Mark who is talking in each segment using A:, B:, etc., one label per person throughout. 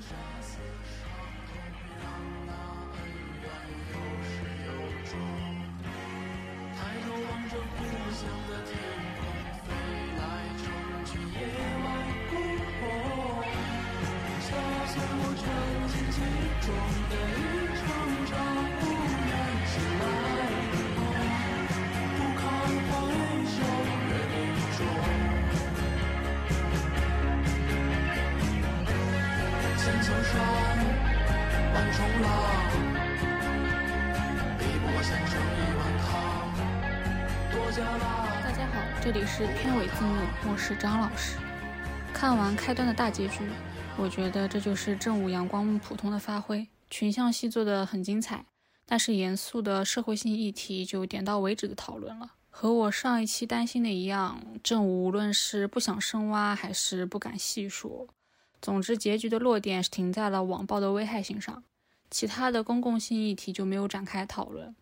A: 杀死伤痛，让那恩怨有始有终。抬头望着故乡的天空，飞来成群，野外孤鸿。我沉浸其中的一场场不愿醒来。大家好，这里是片尾字幕，我是张老师。看完开端的大结局，我觉得这就是正午阳光普通的发挥，群像戏做的很精彩，但是严肃的社会性议题就点到为止的讨论了。和我上一期担心的一样，正午无论是不想深挖还是不敢细说，总之结局的落点是停在了网暴的危害性上。其他的公共性议题就没有展开讨论，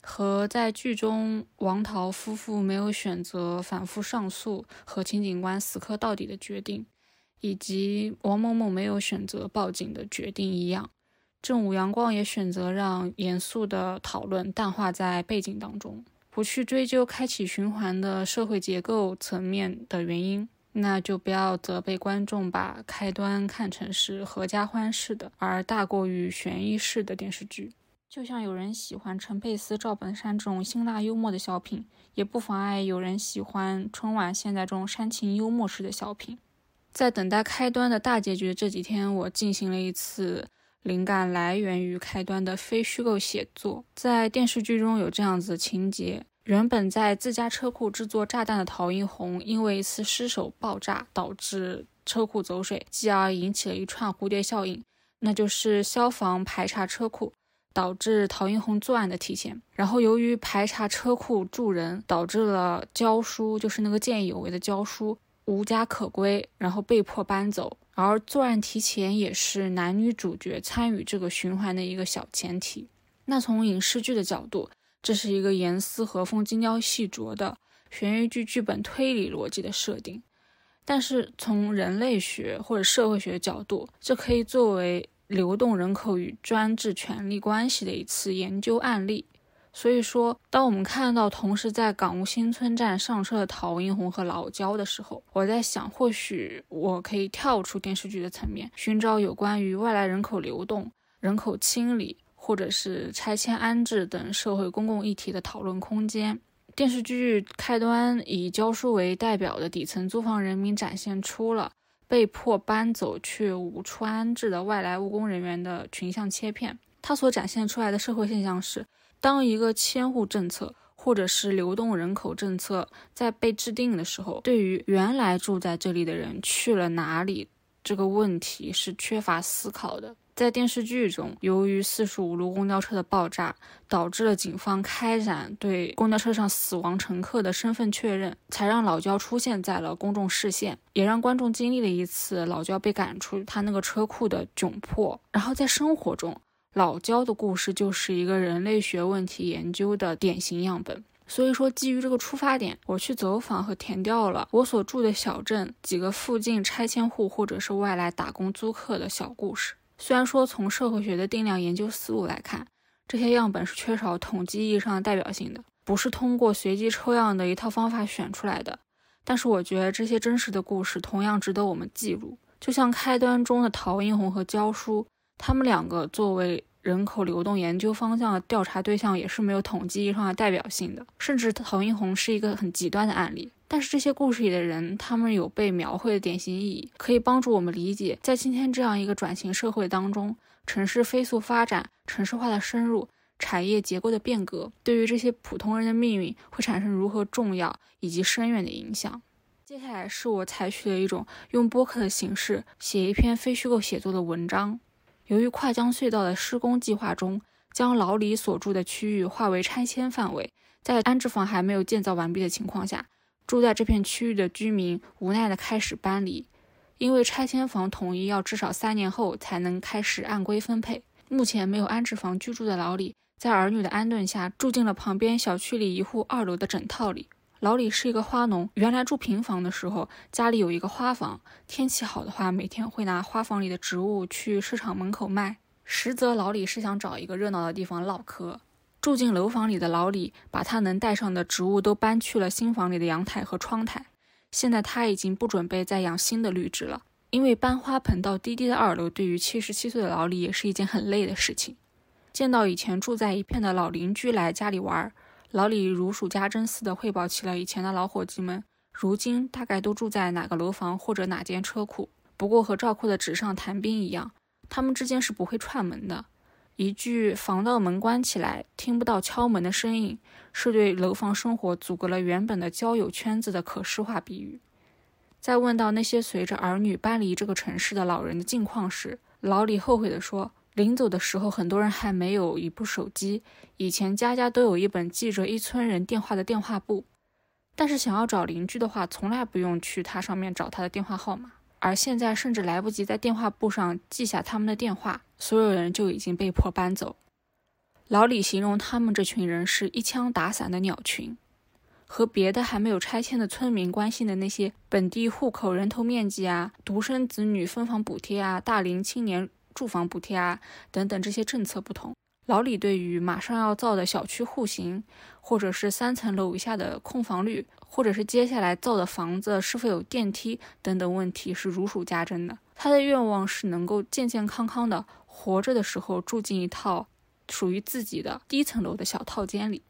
A: 和在剧中王桃夫妇没有选择反复上诉和秦警官死磕到底的决定，以及王某某没有选择报警的决定一样，正午阳光也选择让严肃的讨论淡化在背景当中，不去追究开启循环的社会结构层面的原因。那就不要责备观众把开端看成是合家欢式的，而大过于悬疑式的电视剧。就像有人喜欢陈佩斯、赵本山这种辛辣幽默的小品，也不妨碍有人喜欢春晚现在这种煽情幽默式的小品。在等待开端的大结局的这几天，我进行了一次灵感来源于开端的非虚构写作。在电视剧中有这样子情节。原本在自家车库制作炸弹的陶英红，因为一次失手爆炸导致车库走水，继而引起了一串蝴蝶效应，那就是消防排查车库，导致陶英红作案的提前。然后由于排查车库住人，导致了教书，就是那个见义勇为的教书无家可归，然后被迫搬走。而作案提前也是男女主角参与这个循环的一个小前提。那从影视剧的角度。这是一个严丝合缝、精雕细琢的悬疑剧剧本推理逻辑的设定，但是从人类学或者社会学角度，这可以作为流动人口与专制权力关系的一次研究案例。所以说，当我们看到同时在港务新村站上车的陶英红和老焦的时候，我在想，或许我可以跳出电视剧的层面，寻找有关于外来人口流动、人口清理。或者是拆迁安置等社会公共议题的讨论空间。电视剧开端以教书为代表的底层租房人民展现出了被迫搬走却无处安置的外来务工人员的群像切片。它所展现出来的社会现象是，当一个迁户政策或者是流动人口政策在被制定的时候，对于原来住在这里的人去了哪里这个问题是缺乏思考的。在电视剧中，由于四十五路公交车的爆炸，导致了警方开展对公交车上死亡乘客的身份确认，才让老焦出现在了公众视线，也让观众经历了一次老焦被赶出他那个车库的窘迫。然后在生活中，老焦的故事就是一个人类学问题研究的典型样本。所以说，基于这个出发点，我去走访和填掉了我所住的小镇几个附近拆迁户或者是外来打工租客的小故事。虽然说从社会学的定量研究思路来看，这些样本是缺少统计意义上的代表性的，不是通过随机抽样的一套方法选出来的。但是我觉得这些真实的故事同样值得我们记录。就像开端中的陶英红和焦叔，他们两个作为人口流动研究方向的调查对象，也是没有统计意义上的代表性的。甚至陶英红是一个很极端的案例。但是这些故事里的人，他们有被描绘的典型意义，可以帮助我们理解，在今天这样一个转型社会当中，城市飞速发展、城市化的深入、产业结构的变革，对于这些普通人的命运会产生如何重要以及深远的影响。接下来是我采取的一种用播客的形式写一篇非虚构写作的文章。由于跨江隧道的施工计划中，将老李所住的区域划为拆迁范围，在安置房还没有建造完毕的情况下。住在这片区域的居民无奈地开始搬离，因为拆迁房统一要至少三年后才能开始按规分配。目前没有安置房居住的老李，在儿女的安顿下住进了旁边小区里一户二楼的整套里。老李是一个花农，原来住平房的时候，家里有一个花房，天气好的话，每天会拿花房里的植物去市场门口卖。实则老李是想找一个热闹的地方唠嗑。住进楼房里的老李，把他能带上的植物都搬去了新房里的阳台和窗台。现在他已经不准备再养新的绿植了，因为搬花盆到低低的二楼，对于七十七岁的老李也是一件很累的事情。见到以前住在一片的老邻居来家里玩，老李如数家珍似的汇报起了以前的老伙计们，如今大概都住在哪个楼房或者哪间车库。不过和赵括的纸上谈兵一样，他们之间是不会串门的。一句“防盗门关起来，听不到敲门的声音”，是对楼房生活阻隔了原本的交友圈子的可视化比喻。在问到那些随着儿女搬离这个城市的老人的近况时，老李后悔地说：“临走的时候，很多人还没有一部手机。以前家家都有一本记着一村人电话的电话簿，但是想要找邻居的话，从来不用去他上面找他的电话号码。”而现在甚至来不及在电话簿上记下他们的电话，所有人就已经被迫搬走。老李形容他们这群人是一枪打散的鸟群，和别的还没有拆迁的村民关心的那些本地户口人头面积啊、独生子女分房补贴啊、大龄青年住房补贴啊等等这些政策不同。老李对于马上要造的小区户型，或者是三层楼以下的空房率，或者是接下来造的房子是否有电梯等等问题是如数家珍的。他的愿望是能够健健康康的活着的时候住进一套属于自己的低层楼的小套间里。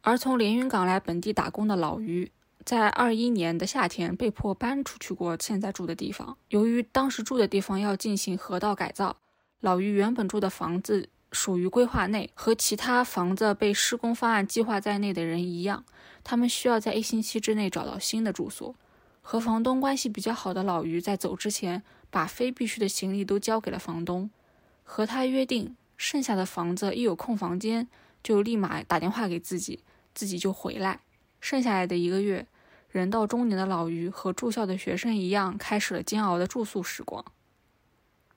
A: 而从连云港来本地打工的老于，在二一年的夏天被迫搬出去过现在住的地方。由于当时住的地方要进行河道改造，老于原本住的房子。属于规划内，和其他房子被施工方案计划在内的人一样，他们需要在一星期之内找到新的住所。和房东关系比较好的老于在走之前，把非必须的行李都交给了房东，和他约定，剩下的房子一有空房间，就立马打电话给自己，自己就回来。剩下来的一个月，人到中年的老于和住校的学生一样，开始了煎熬的住宿时光。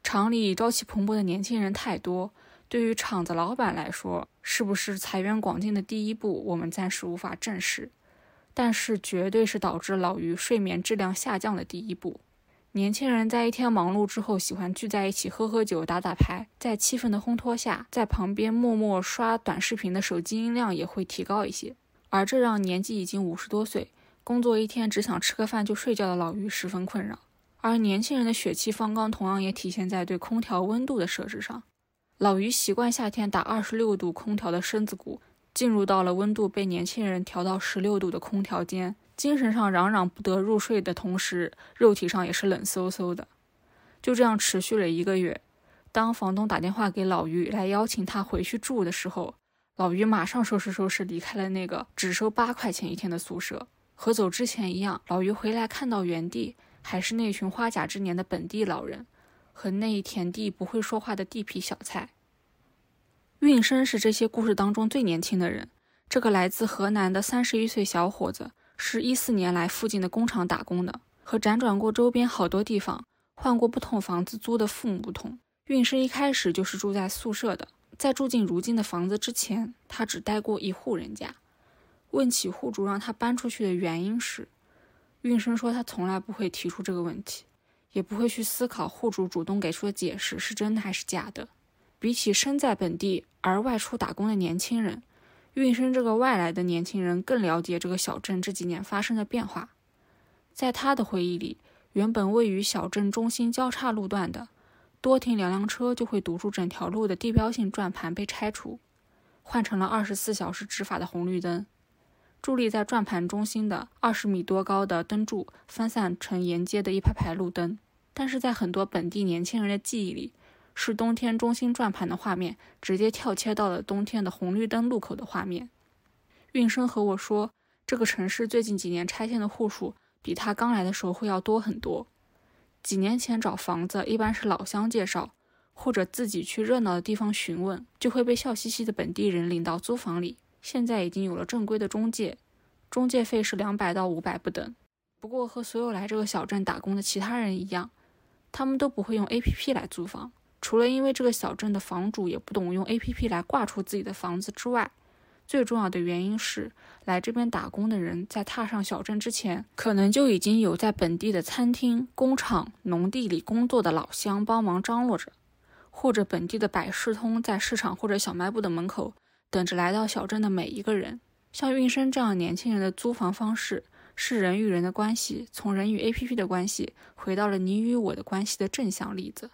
A: 厂里朝气蓬勃的年轻人太多。对于厂子老板来说，是不是财源广进的第一步，我们暂时无法证实，但是绝对是导致老于睡眠质量下降的第一步。年轻人在一天忙碌之后，喜欢聚在一起喝喝酒、打打牌，在气氛的烘托下，在旁边默默刷短视频的手机音量也会提高一些，而这让年纪已经五十多岁、工作一天只想吃个饭就睡觉的老于十分困扰。而年轻人的血气方刚，同样也体现在对空调温度的设置上。老于习惯夏天打二十六度空调的身子骨，进入到了温度被年轻人调到十六度的空调间，精神上嚷嚷不得入睡的同时，肉体上也是冷飕飕的。就这样持续了一个月。当房东打电话给老于来邀请他回去住的时候，老于马上收拾收拾离开了那个只收八块钱一天的宿舍。和走之前一样，老于回来看到原地还是那群花甲之年的本地老人。和那一田地不会说话的地痞小菜。运生是这些故事当中最年轻的人。这个来自河南的三十一岁小伙子，是一四年来附近的工厂打工的。和辗转过周边好多地方，换过不同房子租的父母不同，运生一开始就是住在宿舍的。在住进如今的房子之前，他只待过一户人家。问起户主让他搬出去的原因时，运生说他从来不会提出这个问题。也不会去思考户主主动给出的解释是真的还是假的。比起身在本地而外出打工的年轻人，运生这个外来的年轻人更了解这个小镇这几年发生的变化。在他的回忆里，原本位于小镇中心交叉路段的多停两辆车就会堵住整条路的地标性转盘被拆除，换成了二十四小时执法的红绿灯。伫立在转盘中心的二十米多高的灯柱分散成沿街的一排排路灯，但是在很多本地年轻人的记忆里，是冬天中心转盘的画面直接跳切到了冬天的红绿灯路口的画面。运生和我说，这个城市最近几年拆迁的户数比他刚来的时候会要多很多。几年前找房子一般是老乡介绍，或者自己去热闹的地方询问，就会被笑嘻嘻的本地人领到租房里。现在已经有了正规的中介，中介费是两百到五百不等。不过和所有来这个小镇打工的其他人一样，他们都不会用 APP 来租房。除了因为这个小镇的房主也不懂用 APP 来挂出自己的房子之外，最重要的原因是，来这边打工的人在踏上小镇之前，可能就已经有在本地的餐厅、工厂、农地里工作的老乡帮忙张罗着，或者本地的百事通在市场或者小卖部的门口等着来到小镇的每一个人。像运生这样年轻人的租房方式，是人与人的关系从人与 APP 的关系回到了你与我的关系的正向例子。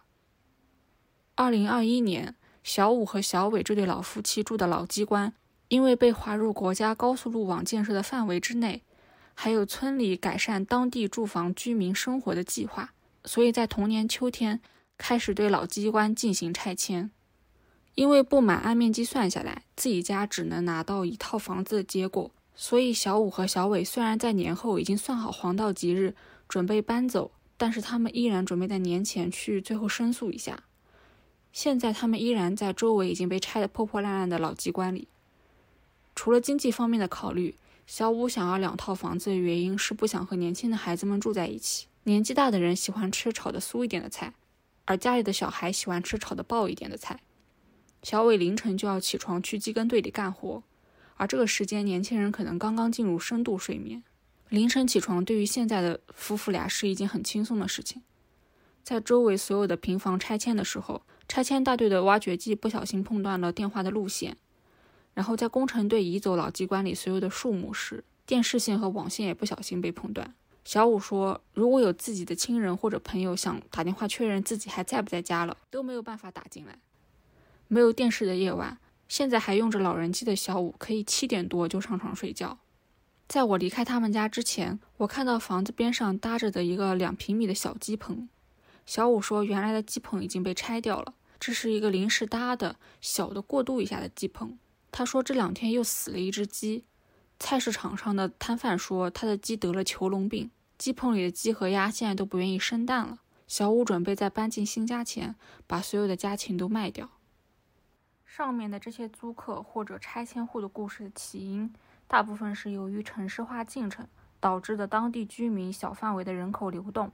A: 二零二一年，小武和小伟这对老夫妻住的老机关。因为被划入国家高速路网建设的范围之内，还有村里改善当地住房居民生活的计划，所以在同年秋天开始对老机关进行拆迁。因为不满按面积算下来自己家只能拿到一套房子的结果，所以小五和小伟虽然在年后已经算好黄道吉日准备搬走，但是他们依然准备在年前去最后申诉一下。现在他们依然在周围已经被拆得破破烂烂的老机关里。除了经济方面的考虑，小五想要两套房子的原因是不想和年轻的孩子们住在一起。年纪大的人喜欢吃炒的酥一点的菜，而家里的小孩喜欢吃炒的爆一点的菜。小伟凌晨就要起床去机耕队里干活，而这个时间年轻人可能刚刚进入深度睡眠。凌晨起床对于现在的夫妇俩是一件很轻松的事情。在周围所有的平房拆迁的时候，拆迁大队的挖掘机不小心碰断了电话的路线。然后在工程队移走老机关里所有的树木时，电视线和网线也不小心被碰断。小五说：“如果有自己的亲人或者朋友想打电话确认自己还在不在家了，都没有办法打进来。没有电视的夜晚，现在还用着老人机的小五可以七点多就上床睡觉。在我离开他们家之前，我看到房子边上搭着的一个两平米的小鸡棚。小五说，原来的鸡棚已经被拆掉了，这是一个临时搭的小的过渡一下的鸡棚。”他说这两天又死了一只鸡，菜市场上的摊贩说他的鸡得了球笼病，鸡棚里的鸡和鸭现在都不愿意生蛋了。小五准备在搬进新家前把所有的家禽都卖掉。上面的这些租客或者拆迁户的故事的起因，大部分是由于城市化进程导致的当地居民小范围的人口流动，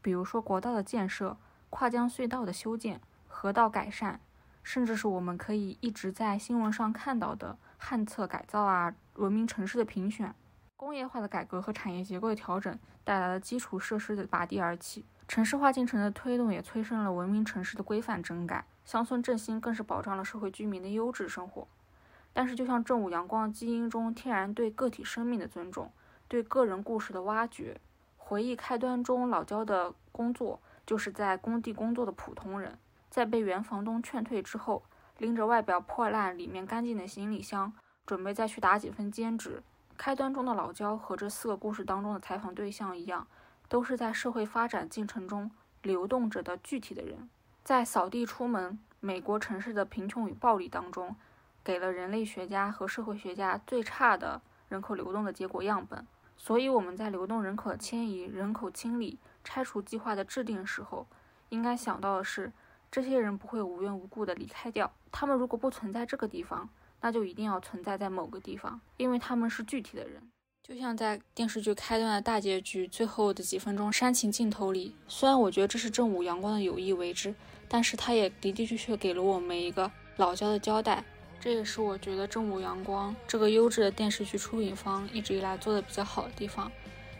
A: 比如说国道的建设、跨江隧道的修建、河道改善。甚至是我们可以一直在新闻上看到的旱厕改造啊、文明城市的评选、工业化的改革和产业结构的调整带来了基础设施的拔地而起。城市化进程的推动也催生了文明城市的规范整改，乡村振兴更是保障了社会居民的优质生活。但是，就像正午阳光基因中天然对个体生命的尊重、对个人故事的挖掘，回忆开端中老焦的工作就是在工地工作的普通人。在被原房东劝退之后，拎着外表破烂、里面干净的行李箱，准备再去打几份兼职。开端中的老焦和这四个故事当中的采访对象一样，都是在社会发展进程中流动着的具体的人。在扫地出门，美国城市的贫穷与暴力当中，给了人类学家和社会学家最差的人口流动的结果样本。所以我们在流动人口的迁移、人口清理、拆除计划的制定时候，应该想到的是。这些人不会无缘无故的离开掉，他们如果不存在这个地方，那就一定要存在在某个地方，因为他们是具体的人。就像在电视剧开端的大结局最后的几分钟煽情镜头里，虽然我觉得这是正午阳光的有意为之，但是它也的的确确给了我们一个老焦的交代。这也是我觉得正午阳光这个优质的电视剧出品方一直以来做的比较好的地方。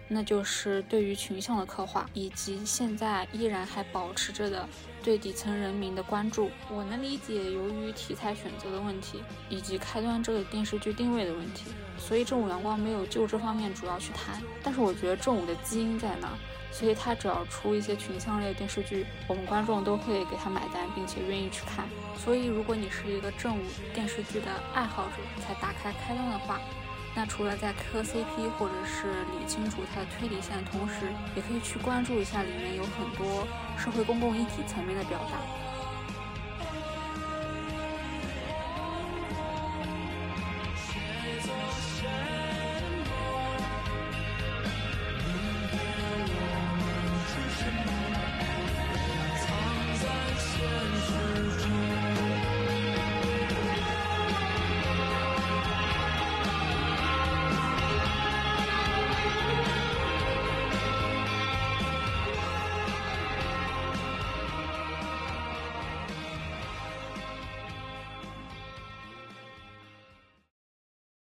A: 那就是对于群像的刻画，以及现在依然还保持着的对底层人民的关注。我能理解，由于题材选择的问题，以及开端这个电视剧定位的问题，所以正午阳光没有就这方面主要去谈。但是我觉得正午的基因在那，所以他只要出一些群像类的电视剧，我们观众都会给他买单，并且愿意去看。所以如果你是一个正午电视剧的爱好者，才打开开端的话。那除了在磕 CP 或者是理清楚它的推理线的同时，也可以去关注一下里面有很多社会公共议题层面的表达。